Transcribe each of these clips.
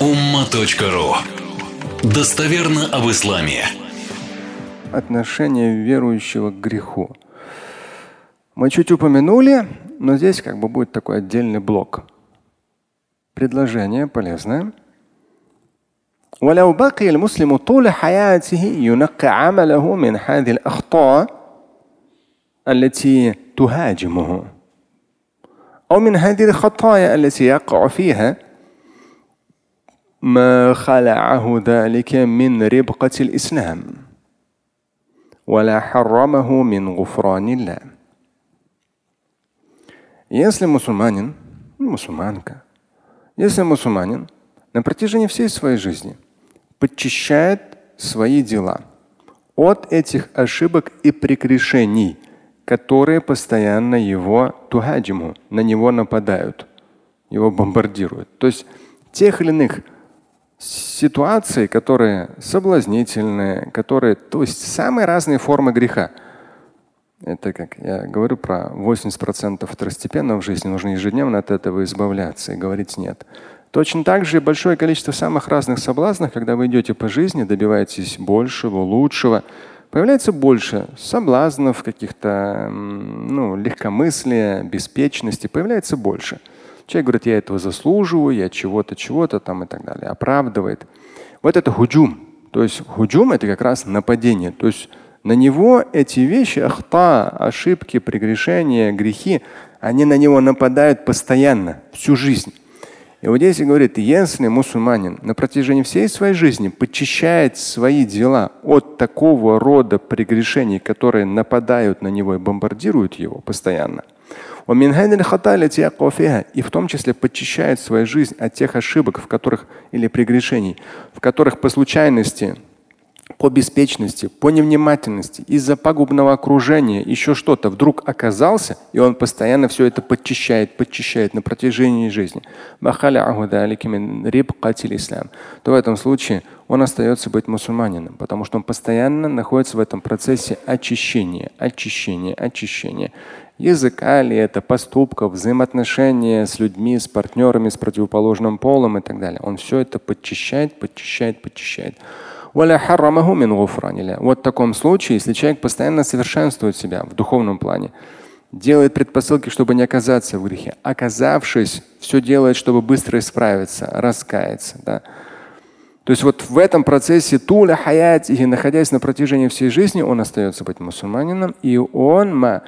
umma.ru Достоверно об исламе. Отношение верующего к греху. Мы чуть упомянули, но здесь как бы будет такой отдельный блок. Предложение полезное. ولو بقي المسلم طول حياته ينقي عمله من هذه الأخطاء التي تهاجمه أو من هذه الخطايا التي يقع فيها ما خلعه ذلك من ربقة الإسلام ولا حرمه من غفران الله Если мусульманин, мусульманка, если мусульманин на протяжении всей своей жизни подчищает свои дела от этих ошибок и прегрешений, которые постоянно его тухаджиму, на него нападают, его бомбардируют. То есть тех или иных ситуации, которые соблазнительные, которые, то есть самые разные формы греха. Это как я говорю про 80% второстепенного в жизни, нужно ежедневно от этого избавляться и говорить нет. Точно так же большое количество самых разных соблазнов, когда вы идете по жизни, добиваетесь большего, лучшего, появляется больше соблазнов, каких-то ну, легкомыслия, беспечности, появляется больше. Человек говорит, я этого заслуживаю, я чего-то, чего-то там и так далее, оправдывает. Вот это худжум. То есть худжум это как раз нападение. То есть на него эти вещи, ахта, ошибки, прегрешения, грехи, они на него нападают постоянно, всю жизнь. И вот здесь говорит, если мусульманин на протяжении всей своей жизни подчищает свои дела от такого рода прегрешений, которые нападают на него и бомбардируют его постоянно, и в том числе подчищает свою жизнь от тех ошибок, в которых или прегрешений, в которых по случайности по беспечности, по невнимательности, из-за пагубного окружения, еще что-то вдруг оказался, и он постоянно все это подчищает, подчищает на протяжении жизни, то в этом случае он остается быть мусульманином, потому что он постоянно находится в этом процессе очищения, очищения, очищения. Языка ли это, поступков, взаимоотношения с людьми, с партнерами, с противоположным полом и так далее. Он все это подчищает, подчищает, подчищает. Вот в таком случае, если человек постоянно совершенствует себя в духовном плане, делает предпосылки, чтобы не оказаться в грехе, оказавшись, все делает, чтобы быстро исправиться, раскаяться. Да? То есть вот в этом процессе туля хаяти, находясь на протяжении всей жизни, он остается быть мусульманином, и он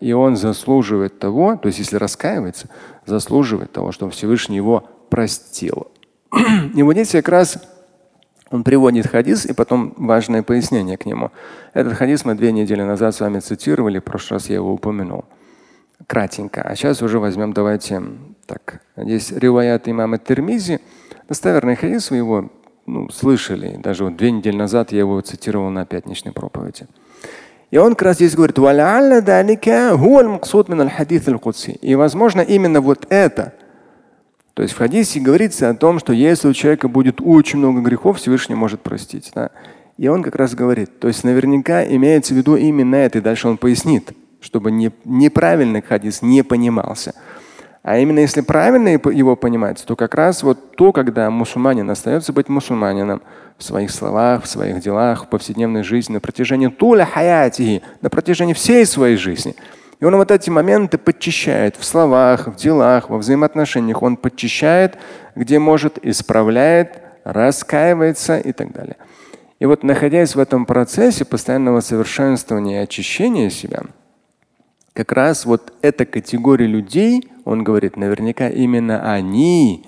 и он заслуживает того, то есть если раскаивается, заслуживает того, чтобы Всевышний его простил. И вот здесь как раз он приводит хадис и потом важное пояснение к нему. Этот хадис мы две недели назад с вами цитировали, в прошлый раз я его упомянул. Кратенько. А сейчас уже возьмем, давайте так. Здесь риваят имама Термизи. Достоверный хадис, вы его ну, слышали. Даже вот две недели назад я его цитировал на пятничной проповеди. И он как раз здесь говорит, и возможно именно вот это – то есть в хадисе говорится о том, что если у человека будет очень много грехов, Всевышний может простить. Да? И он как раз говорит, то есть наверняка имеется в виду именно это, и дальше он пояснит, чтобы не, неправильный хадис не понимался. А именно если правильно его понимать, то как раз вот то, когда мусульманин остается быть мусульманином в своих словах, в своих делах, в повседневной жизни на протяжении туля хаяти, на протяжении всей своей жизни – и он вот эти моменты подчищает в словах, в делах, во взаимоотношениях. Он подчищает, где может, исправляет, раскаивается и так далее. И вот находясь в этом процессе постоянного совершенствования и очищения себя, как раз вот эта категория людей, он говорит, наверняка именно они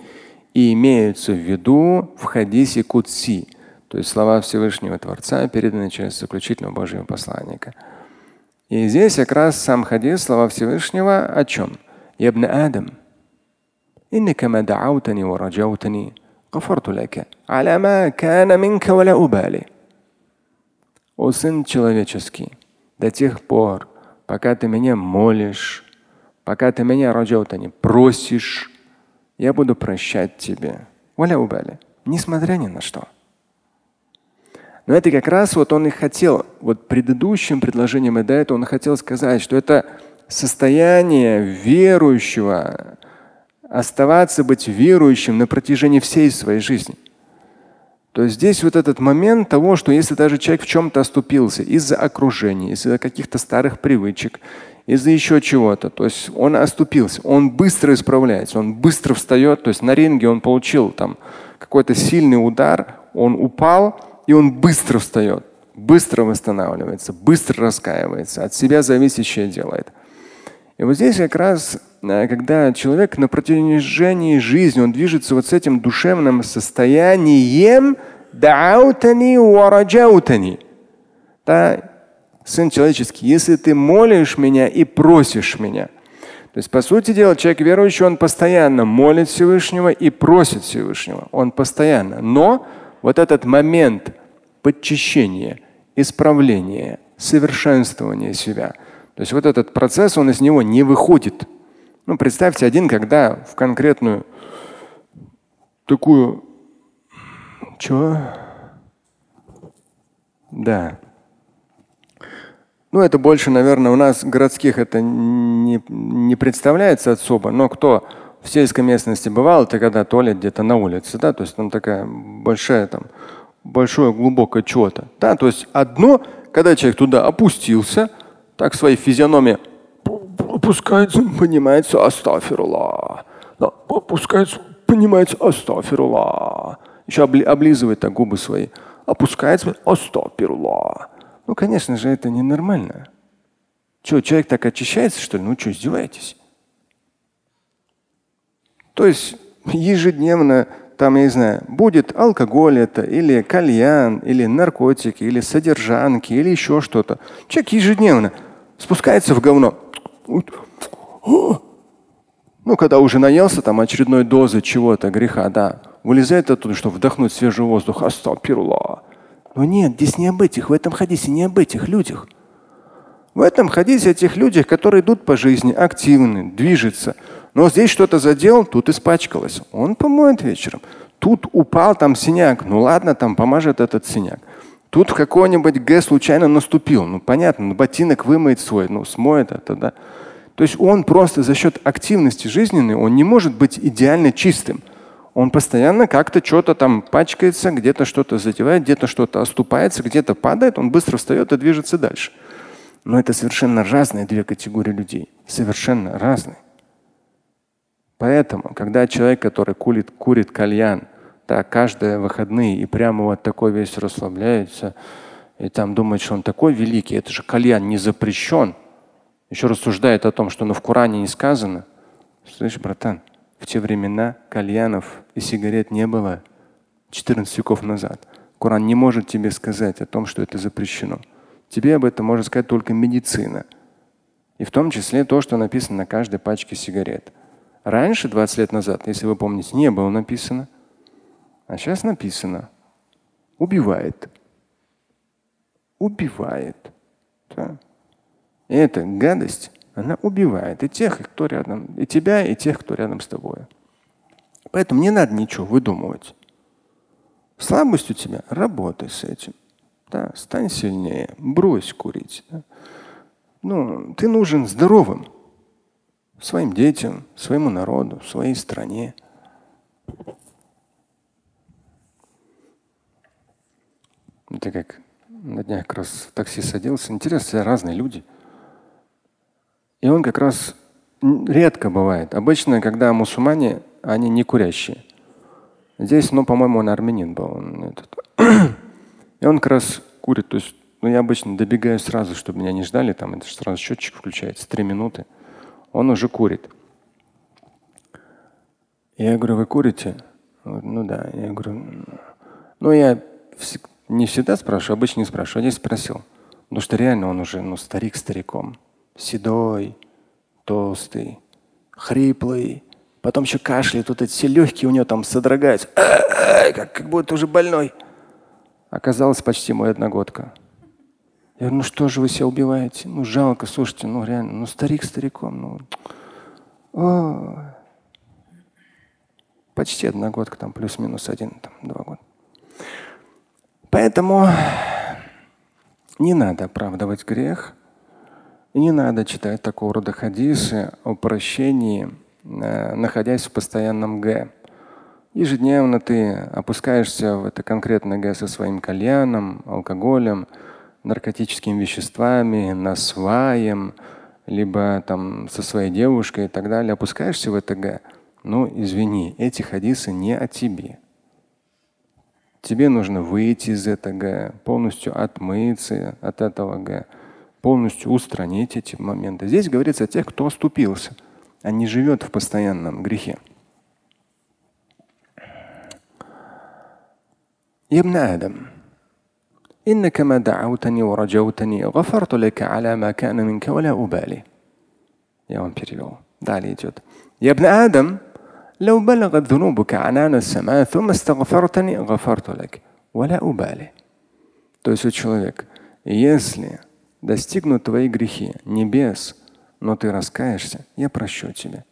и имеются в виду в хадисе Кутси, то есть слова Всевышнего Творца, переданные через заключительного Божьего посланника. И здесь как раз сам хадис, слова Всевышнего о чем? Ябн Адам. إنك ما دعوتني ورجوتني غفرت لك على ما كان منك ولا أبالي. О сын человеческий, до тех пор, пока ты меня молишь, пока ты меня раджаутани просишь, я буду прощать тебе. Валя убали. Несмотря ни на что. Но это как раз вот он и хотел, вот предыдущим предложением и до этого он хотел сказать, что это состояние верующего, оставаться быть верующим на протяжении всей своей жизни. То есть здесь вот этот момент того, что если даже человек в чем-то оступился из-за окружения, из-за каких-то старых привычек, из-за еще чего-то, то есть он оступился, он быстро исправляется, он быстро встает, то есть на ринге он получил там какой-то сильный удар, он упал, и он быстро встает, быстро восстанавливается, быстро раскаивается, от себя зависящее делает. И вот здесь как раз, э, когда человек на протяжении жизни, он движется вот с этим душевным состоянием, да, Сын человеческий, если ты молишь меня и просишь меня. То есть, по сути дела, человек верующий, он постоянно молит Всевышнего и просит Всевышнего. Он постоянно. Но вот этот момент подчищения, исправления, совершенствования себя – то есть вот этот процесс, он из него не выходит. Ну, представьте один, когда в конкретную такую... Чего? Да. Ну, это больше, наверное, у нас городских это не, не представляется особо, но кто в сельской местности бывал, это когда туалет где-то на улице, да, то есть там такая большая там, большое глубокое что-то. Да, то есть одно, когда человек туда опустился, так своей физиономии опускается, понимается, астафирулlah. Да, опускается, понимается, астафирулlah. Еще обли, облизывает так губы свои. Опускается, астафирулlah. Ну, конечно же, это ненормально. Что, человек так очищается, что ли? Ну что, издеваетесь? То есть ежедневно там, я не знаю, будет алкоголь это, или кальян, или наркотики, или содержанки, или еще что-то. Человек ежедневно спускается в говно. Ну, когда уже наелся там очередной дозы чего-то, греха, да, вылезает оттуда, чтобы вдохнуть свежий воздух. Астапирла. Но нет, здесь не об этих, в этом хадисе не об этих людях. В этом хадисе о тех людях, которые идут по жизни, активны, движутся. Но здесь что-то задел, тут испачкалось. Он помоет вечером. Тут упал там синяк. Ну ладно, там помажет этот синяк. Тут какой-нибудь Г случайно наступил. Ну понятно, ну, ботинок вымоет свой, ну смоет это, да. То есть он просто за счет активности жизненной, он не может быть идеально чистым. Он постоянно как-то что-то там пачкается, где-то что-то задевает, где-то что-то оступается, где-то падает, он быстро встает и движется дальше. Но это совершенно разные две категории людей. Совершенно разные. Поэтому, когда человек, который курит, курит кальян, так каждые выходные и прямо вот такой весь расслабляется и там думает, что он такой великий. Это же кальян не запрещен. Еще рассуждает о том, что ну, в Коране не сказано. Слышь, братан, в те времена кальянов и сигарет не было 14 веков назад. Коран не может тебе сказать о том, что это запрещено. Тебе об этом может сказать только медицина. И в том числе то, что написано на каждой пачке сигарет. Раньше, 20 лет назад, если вы помните, не было написано – а сейчас написано убивает. Убивает. Да. И эта гадость, она убивает и тех, кто рядом, и тебя, и тех, кто рядом с тобой. Поэтому не надо ничего выдумывать. Слабость у тебя, работай с этим. Да, стань сильнее, брось курить. Да. Ну, ты нужен здоровым своим детям, своему народу, своей стране. Это как на днях как раз в такси садился. Интересно, разные люди. И он как раз редко бывает. Обычно, когда мусульмане, они не курящие. Здесь, ну, по-моему, он армянин был. Он этот. И он как раз курит. То есть, ну, я обычно добегаю сразу, чтобы меня не ждали. Там это сразу счетчик включается, три минуты. Он уже курит. Я говорю, вы курите? Ну да. Я говорю, ну я не всегда спрашиваю, обычно не спрашиваю. А здесь спросил. Потому что реально он уже ну, старик стариком. Седой, толстый, хриплый. Потом еще кашляет, тут эти все легкие у него там содрогаются. Как, как будто уже больной. Оказалось почти мой одногодка. Я говорю, ну что же вы себя убиваете? Ну жалко, слушайте, ну реально, ну старик стариком. Ну. О. Почти одногодка, там плюс-минус один, там, два года. Поэтому не надо оправдывать грех. Не надо читать такого рода хадисы о прощении э, находясь в постоянном Г. Ежедневно ты опускаешься в это конкретное Г со своим кальяном, алкоголем, наркотическими веществами, насваем, либо там со своей девушкой и так далее, опускаешься в ЭТГ, ну извини, эти хадисы не о тебе. Тебе нужно выйти из этого г полностью отмыться от этого Г, полностью устранить эти моменты. Здесь говорится о тех, кто оступился, а не живет в постоянном грехе. Ибн Адам. إنك ما دعوتني ورجوتني غفرت لك على ما كان منك ولا أبالي. Я вам перевел. Далее идет. يا ابن آدم لو بلغت ذنوبك عنان السماء ثم استغفرتني غفرت لك ولا أبالي. То есть у человека, если достигнут твои грехи небес, но ты раскаешься, я прощу тебя.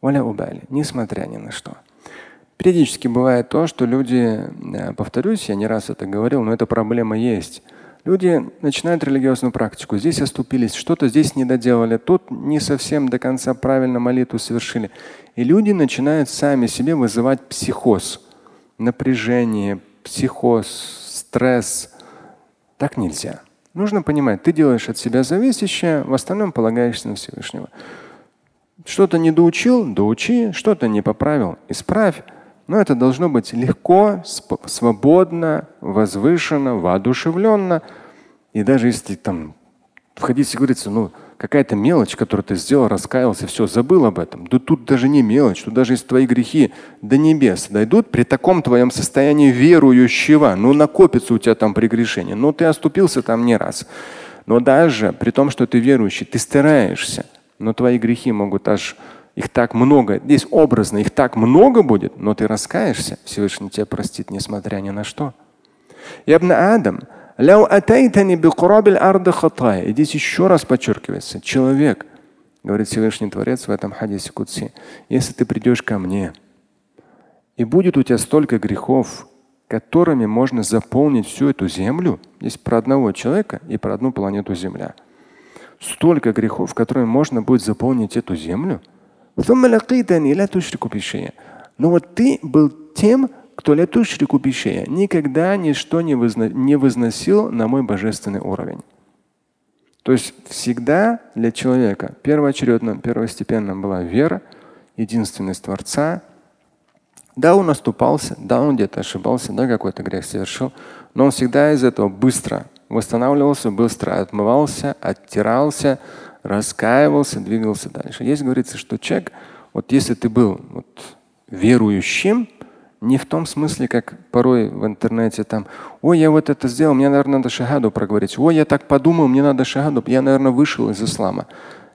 Валя убали, несмотря ни на что. Периодически бывает то, что люди, э, повторюсь, я не раз это говорил, но эта проблема есть. Люди начинают религиозную практику, здесь оступились, что-то здесь не доделали, тут не совсем до конца правильно молитву совершили. И люди начинают сами себе вызывать психоз, напряжение, психоз, стресс. Так нельзя. Нужно понимать, ты делаешь от себя зависящее, в остальном полагаешься на Всевышнего. Что-то не доучил, доучи, что-то не поправил, исправь. Но это должно быть легко, свободно, возвышенно, воодушевленно. И даже если там в хадисе говорится, ну, какая-то мелочь, которую ты сделал, раскаялся, все, забыл об этом. Да тут даже не мелочь, тут даже если твои грехи до небес дойдут, при таком твоем состоянии верующего, ну накопится у тебя там прегрешение, ну ты оступился там не раз. Но даже при том, что ты верующий, ты стараешься, но твои грехи могут аж их так много, здесь образно, их так много будет, но ты раскаешься, Всевышний тебя простит, несмотря ни на что. Ябна Адам, и здесь еще раз подчеркивается, человек, говорит Всевышний Творец в этом хадисе Кутси, если ты придешь ко мне, и будет у тебя столько грехов, которыми можно заполнить всю эту землю, здесь про одного человека и про одну планету Земля. Столько грехов, которыми можно будет заполнить эту землю – но вот ты был тем, кто летушрику бишея, никогда ничто не, возно, не возносил на мой божественный уровень. То есть всегда для человека первоочередным, первостепенным была вера, единственность Творца. Да, он оступался, да, он где-то ошибался, да, какой-то грех совершил, но он всегда из этого быстро восстанавливался, быстро отмывался, оттирался, раскаивался, двигался дальше. Есть говорится, что человек, вот если ты был вот, верующим, не в том смысле, как порой в интернете там, ой, я вот это сделал, мне, наверное, надо шагаду проговорить. Ой, я так подумал, мне надо шагаду, я, наверное, вышел из ислама.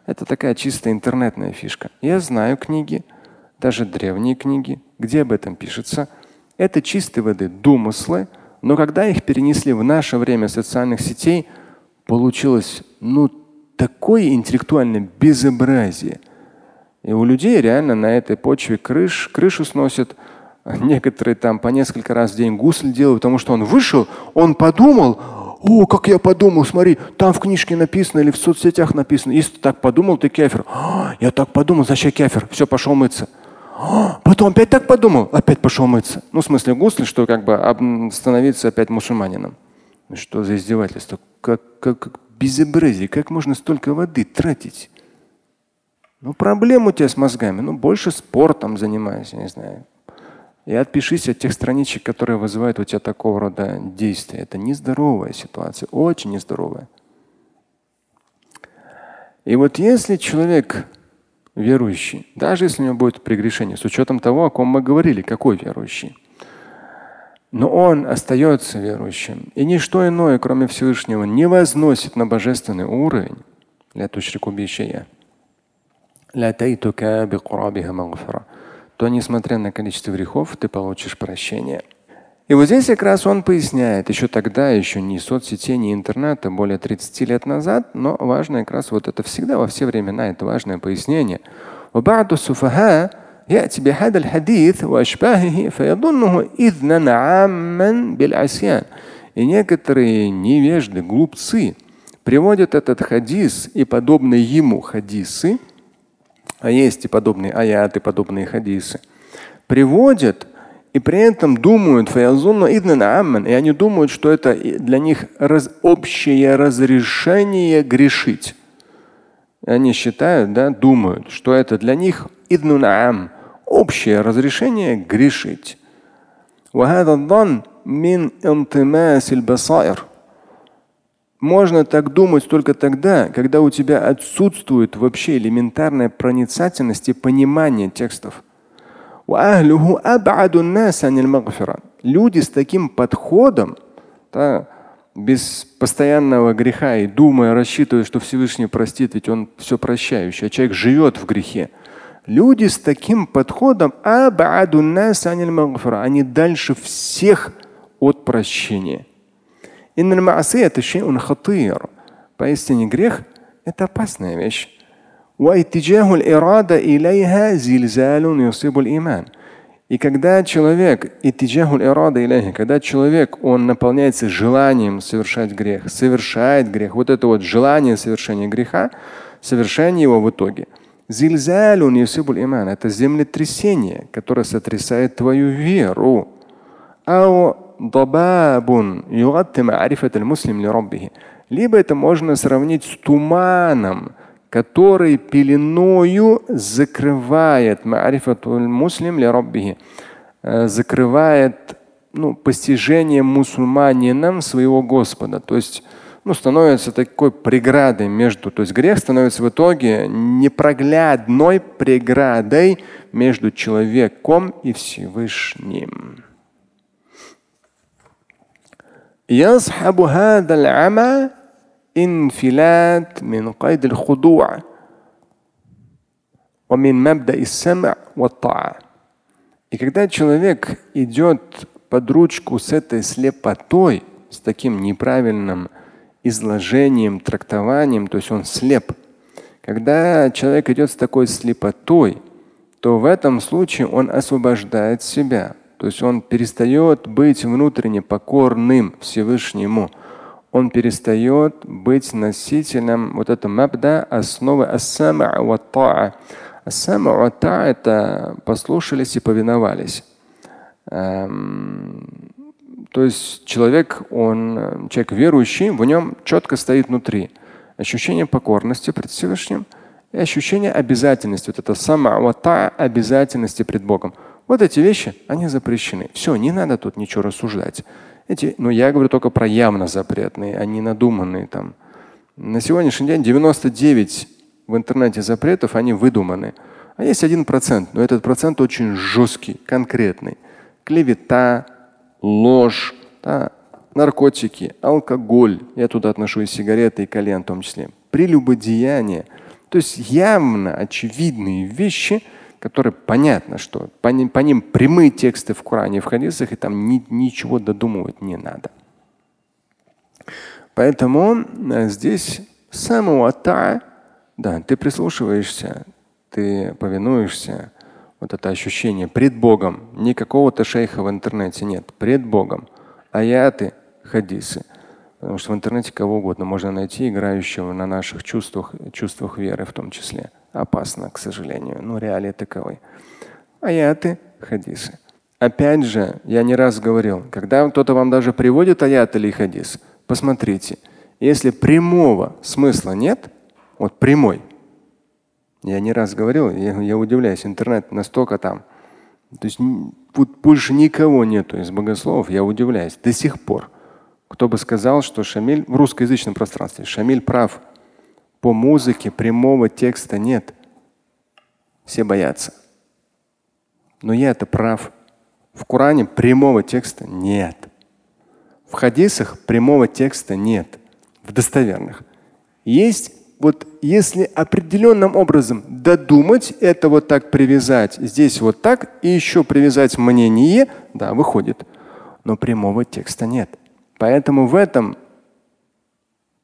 Это такая чисто интернетная фишка. Я знаю книги, даже древние книги, где об этом пишется. Это чистой воды домыслы, но когда их перенесли в наше время социальных сетей, получилось ну такое интеллектуальное безобразие. И у людей реально на этой почве крыш, крышу сносят. Некоторые там по несколько раз в день гусль делают, потому что он вышел, он подумал, о, как я подумал, смотри, там в книжке написано или в соцсетях написано. Если ты так подумал, ты кефир. «А, я так подумал, значит кефир. Все, пошел мыться. «А, потом опять так подумал, опять пошел мыться. Ну, в смысле гусль, что как бы становиться опять мусульманином. Что за издевательство? Как, как, безобразие. Как можно столько воды тратить? Ну, проблема у тебя с мозгами. Ну, больше спортом занимайся, не знаю. И отпишись от тех страничек, которые вызывают у тебя такого рода действия. Это нездоровая ситуация, очень нездоровая. И вот если человек верующий, даже если у него будет прегрешение, с учетом того, о ком мы говорили, какой верующий, но он остается верующим. И ничто иное, кроме Всевышнего, не возносит на божественный уровень. То, несмотря на количество грехов, ты получишь прощение. И вот здесь как раз он поясняет, еще тогда, еще не соцсетей, не интернета, более 30 лет назад, но важно как раз вот это всегда, во все времена, это важное пояснение. يأتي بهذا الحديث وأشباهه فيظنه إذنا عاما بالعصيان. И некоторые невежды, глупцы приводят этот хадис и подобные ему хадисы а есть и подобные аяты, подобные хадисы, приводят и при этом думают, и они думают, что это для них раз, общее разрешение грешить. И они считают, да, думают, что это для них общее разрешение грешить. Можно так думать только тогда, когда у тебя отсутствует вообще элементарная проницательность и понимание текстов. Люди с таким подходом, да, без постоянного греха и думая, рассчитывая, что Всевышний простит, ведь он все прощающий, а человек живет в грехе. Люди с таким подходом они дальше всех от прощения. Поистине грех – это опасная вещь. И когда человек, когда человек, он наполняется желанием совершать грех, совершает грех, вот это вот желание совершения греха, совершение его в итоге – Иман – это землетрясение, которое сотрясает твою веру. Либо это можно сравнить с туманом, который пеленою закрывает муслим э, закрывает ну, постижение мусульманином своего Господа. То есть ну, становится такой преградой между, то есть грех становится в итоге непроглядной преградой между человеком и Всевышним. يصحب هذا العمى انفلات من قيد الخضوع ومن مبدأ السمع والطاعة. И когда человек идет под ручку с этой слепотой, с таким неправильным изложением, трактованием, то есть он слеп. Когда человек идет с такой слепотой, то в этом случае он освобождает себя. То есть он перестает быть внутренне покорным Всевышнему он перестает быть носителем вот этого мабда, основы ассама ва та'a. Ассама ва та'a это послушались и повиновались. Эм, то есть человек, он, человек верующий, в нем четко стоит внутри ощущение покорности пред Всевышним и ощущение обязательности. Вот это сама ва та'a обязательности пред Богом. Вот эти вещи, они запрещены. Все, не надо тут ничего рассуждать. Эти, ну, я говорю только про явно запретные, а не надуманные там. На сегодняшний день 99 в интернете запретов, они выдуманы. А есть один процент, но этот процент очень жесткий, конкретный. Клевета, ложь, да, наркотики, алкоголь. Я туда отношу и сигареты, и кальян в том числе. Прелюбодеяние. То есть явно очевидные вещи – которые понятно, что по ним, по ним прямые тексты в Коране в хадисах, и там ни, ничего додумывать не надо. Поэтому э, здесь самого та, да, ты прислушиваешься, ты повинуешься, вот это ощущение пред Богом, не какого-то шейха в интернете нет, пред Богом, аяты, хадисы. Потому что в интернете кого угодно можно найти, играющего на наших чувствах, чувствах веры в том числе опасно, к сожалению. Но реалии таковы. Аяты, хадисы. Опять же, я не раз говорил, когда кто-то вам даже приводит аят или хадис, посмотрите, если прямого смысла нет, вот прямой, я не раз говорил, я, я удивляюсь, интернет настолько там. То есть вот больше никого нету из богословов, я удивляюсь до сих пор. Кто бы сказал, что Шамиль в русскоязычном пространстве, Шамиль прав, по музыке прямого текста нет. Все боятся. Но я это прав. В Коране прямого текста нет. В хадисах прямого текста нет. В достоверных. Есть вот если определенным образом додумать, это вот так привязать, здесь вот так, и еще привязать мнение, да, выходит. Но прямого текста нет. Поэтому в этом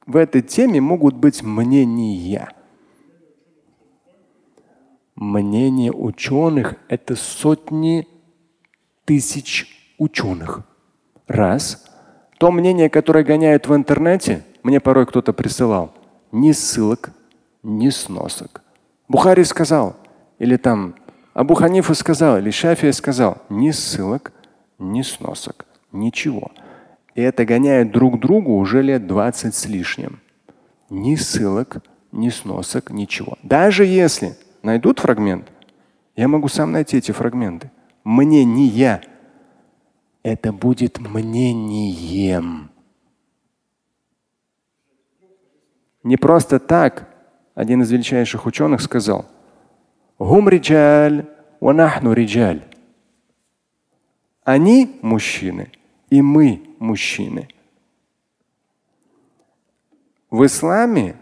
в этой теме могут быть мнения. Мнение ученых – это сотни тысяч ученых. Раз. То мнение, которое гоняют в интернете, мне порой кто-то присылал, ни ссылок, ни сносок. Бухари сказал, Или там Абу Ханифа сказал, или Шафия сказал, ни ссылок, ни сносок, ничего. И это гоняет друг другу уже лет 20 с лишним. Ни ссылок, ни сносок, ничего. Даже если найдут фрагмент, я могу сам найти эти фрагменты. Мне не я. Это будет мнением. Не просто так один из величайших ученых сказал, Гум риджаль. Они мужчины, и мы мужчины. В исламе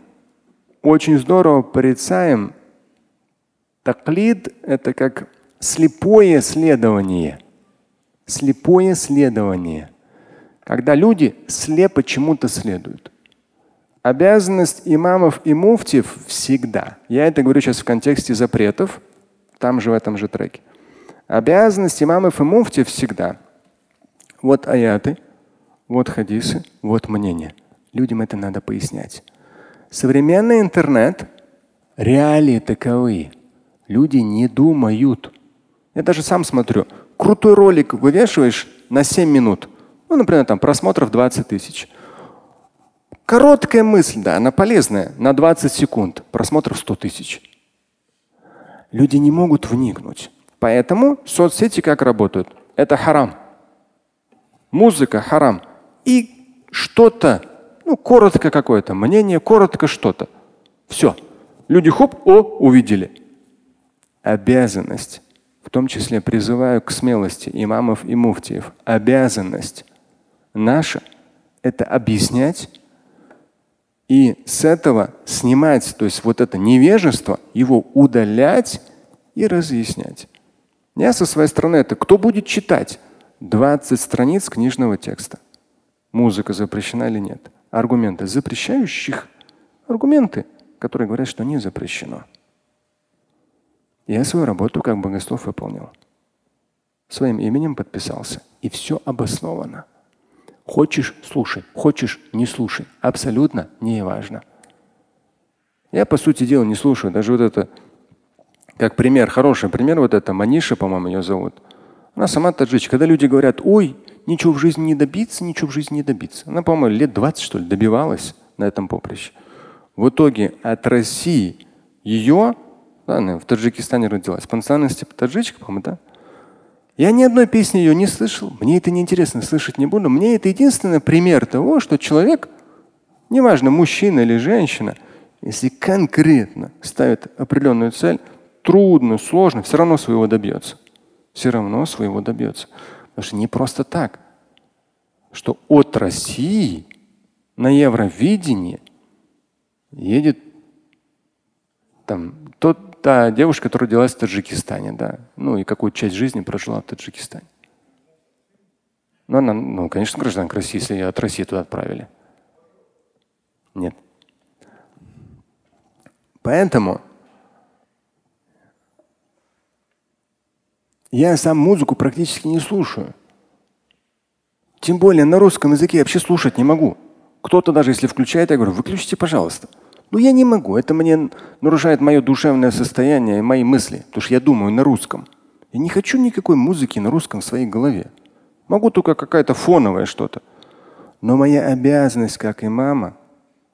очень здорово порицаем таклид – это как слепое следование. Слепое следование. Когда люди слепо чему-то следуют. Обязанность имамов и муфтиев всегда. Я это говорю сейчас в контексте запретов, там же в этом же треке. Обязанность имамов и муфтиев всегда. Вот аяты, вот хадисы, вот мнение. Людям это надо пояснять. Современный интернет, реалии таковы. Люди не думают. Я даже сам смотрю. Крутой ролик вывешиваешь на 7 минут. Ну, например, там просмотров 20 тысяч. Короткая мысль, да, она полезная. На 20 секунд. Просмотров 100 тысяч. Люди не могут вникнуть. Поэтому соцсети как работают? Это харам. Музыка харам. И что-то, ну, коротко какое-то мнение, коротко что-то. Все. Люди хоп, о, увидели. Обязанность, в том числе призываю к смелости имамов и муфтиев, обязанность наша – это объяснять и с этого снимать, то есть вот это невежество, его удалять и разъяснять. Я со своей стороны это кто будет читать 20 страниц книжного текста? Музыка запрещена или нет? Аргументы запрещающих, аргументы, которые говорят, что не запрещено. Я свою работу как богослов выполнил. Своим именем подписался. И все обосновано. Хочешь – слушай, хочешь – не слушай. Абсолютно не важно. Я, по сути дела, не слушаю. Даже вот это, как пример, хороший пример, вот это Маниша, по-моему, ее зовут. Она сама таджичка. Когда люди говорят, ой, ничего в жизни не добиться, ничего в жизни не добиться. Она, по-моему, лет 20, что ли, добивалась на этом поприще. В итоге от России ее, да, в Таджикистане родилась, по национальности таджичка, по-моему, да, я ни одной песни ее не слышал. Мне это неинтересно, слышать не буду. Мне это единственный пример того, что человек, неважно, мужчина или женщина, если конкретно ставит определенную цель, трудно, сложно, все равно своего добьется. Все равно своего добьется. Потому что не просто так, что от России на Евровидение едет там тот та девушка, которая родилась в Таджикистане, да. Ну и какую часть жизни прожила в Таджикистане. Ну, она, ну, конечно, гражданка России, если ее от России туда отправили. Нет. Поэтому я сам музыку практически не слушаю. Тем более на русском языке я вообще слушать не могу. Кто-то даже если включает, я говорю, выключите, пожалуйста. Ну я не могу. Это мне нарушает мое душевное состояние и мои мысли. Потому что я думаю на русском. Я не хочу никакой музыки на русском в своей голове. Могу только какая-то фоновая что-то. Но моя обязанность как имама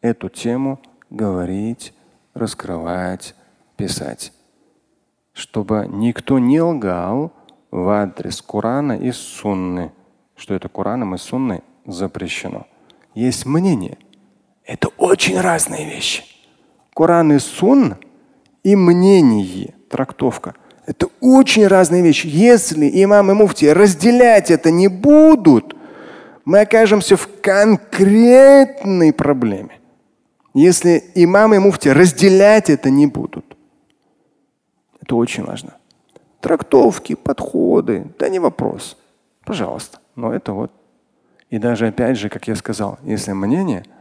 эту тему говорить, раскрывать, писать. Чтобы никто не лгал в адрес Корана и Сунны. Что это Кораном и Сунной запрещено. Есть мнение – это очень разные вещи. Коран и Сун и мнение, трактовка. Это очень разные вещи. Если имам и муфти разделять это не будут, мы окажемся в конкретной проблеме. Если имам и муфти разделять это не будут. Это очень важно. Трактовки, подходы, да не вопрос. Пожалуйста. Но это вот. И даже опять же, как я сказал, если мнение –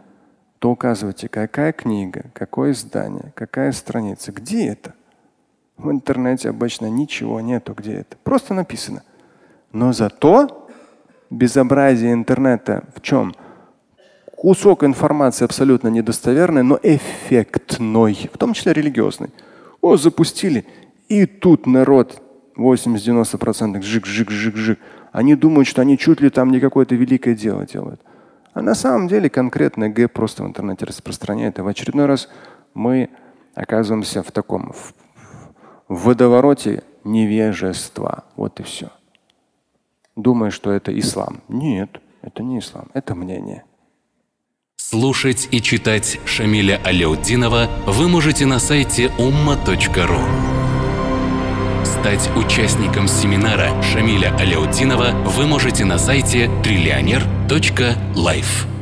то указывайте, какая книга, какое издание, какая страница, где это. В интернете обычно ничего нету, где это. Просто написано. Но зато безобразие интернета в чем? Кусок информации абсолютно недостоверный, но эффектной, в том числе религиозный. О, запустили. И тут народ 80-90% жик-жик-жик-жик. Они думают, что они чуть ли там не какое-то великое дело делают. А на самом деле конкретно Г просто в интернете распространяет. И в очередной раз мы оказываемся в таком в, водовороте невежества. Вот и все. Думая, что это ислам. Нет, это не ислам, это мнение. Слушать и читать Шамиля Аляутдинова вы можете на сайте umma.ru. Стать участником семинара Шамиля Аляутдинова вы можете на сайте триллионер.life.